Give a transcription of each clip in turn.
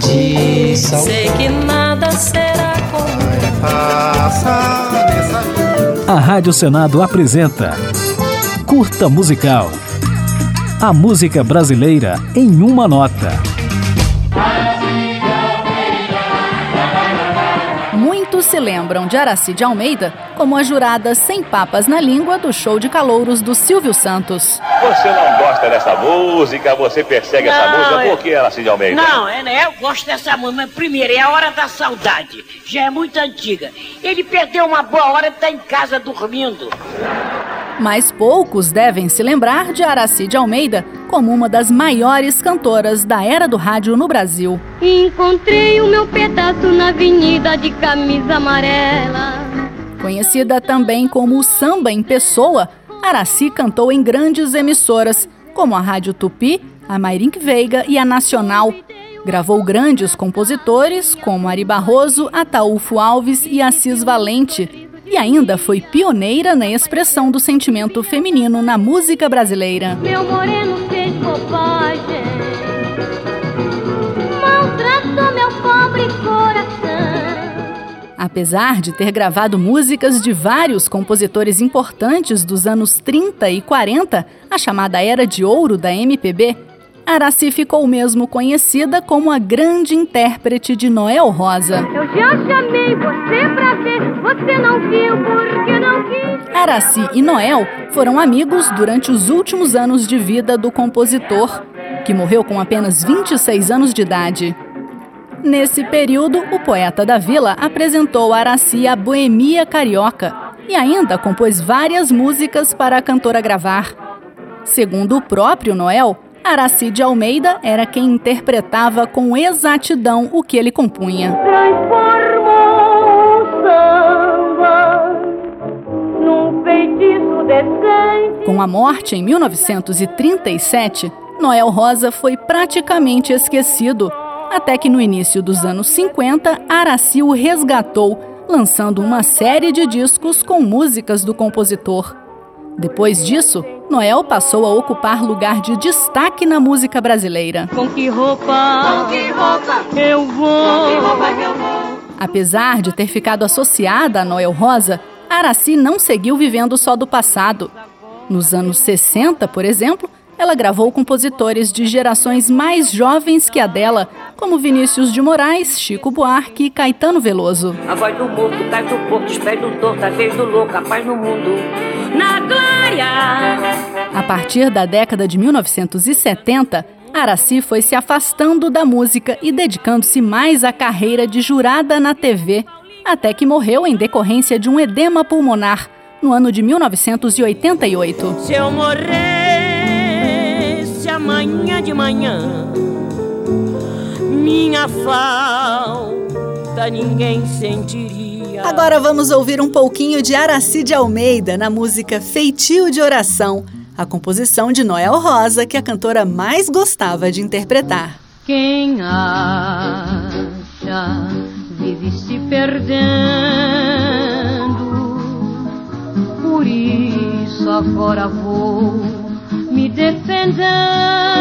de saudade. Sei que nada será como A Rádio Senado apresenta Curta Musical. A música brasileira em uma nota. Se lembram de Araci de Almeida como a jurada sem papas na língua do show de calouros do Silvio Santos. Você não gosta dessa música, você persegue não, essa música, por que Araci de Almeida? Não, é, né, eu gosto dessa música, mas primeiro é a hora da saudade, já é muito antiga. Ele perdeu uma boa hora de estar em casa dormindo. Mas poucos devem se lembrar de Araci de Almeida como uma das maiores cantoras da era do rádio no Brasil. Encontrei o meu pedaço na avenida de camisa amarela. Conhecida também como Samba em Pessoa, Araci cantou em grandes emissoras, como a Rádio Tupi, a Mairink Veiga e a Nacional. Gravou grandes compositores como Ari Barroso, Ataúfo Alves e Assis Valente, e ainda foi pioneira na expressão do sentimento feminino na música brasileira. Meu moreno fez bobagem, maltratou meu pobre coração. Apesar de ter gravado músicas de vários compositores importantes dos anos 30 e 40, a chamada Era de Ouro da MPB, Araci ficou mesmo conhecida como a grande intérprete de Noel Rosa. Eu já chamei você pra ver, você não viu porque não quis. Araci e Noel foram amigos durante os últimos anos de vida do compositor, que morreu com apenas 26 anos de idade. Nesse período, o poeta da vila apresentou a Araci a Boemia Carioca e ainda compôs várias músicas para a cantora gravar. Segundo o próprio Noel, Aracide Almeida era quem interpretava com exatidão o que ele compunha. Com a morte em 1937, Noel Rosa foi praticamente esquecido, até que no início dos anos 50, Araci o resgatou, lançando uma série de discos com músicas do compositor. Depois disso, Noel passou a ocupar lugar de destaque na música brasileira. Com que roupa? Com que roupa? Eu vou. Com que roupa que eu vou? Apesar de ter ficado associada a Noel Rosa, Araci não seguiu vivendo só do passado. Nos anos 60, por exemplo, ela gravou compositores de gerações mais jovens que a dela, como Vinícius de Moraes, Chico Buarque e Caetano Veloso. A voz do morto cai do porto, os pés do torto, a vez do louco, a paz no mundo, na glória. A partir da década de 1970, Araci foi se afastando da música e dedicando-se mais à carreira de jurada na TV, até que morreu em decorrência de um edema pulmonar no ano de 1988. Se eu morresse amanhã de manhã, minha falta ninguém sentiria. Agora vamos ouvir um pouquinho de Araci de Almeida na música Feitio de Oração, a composição de Noel Rosa que a cantora mais gostava de interpretar. Quem acha vive se perdendo, por isso agora vou me defendendo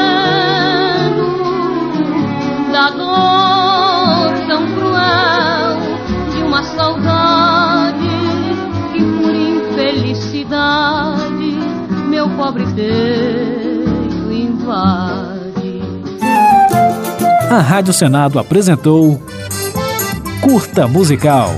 pobre peito invade. A Rádio Senado apresentou Curta Musical.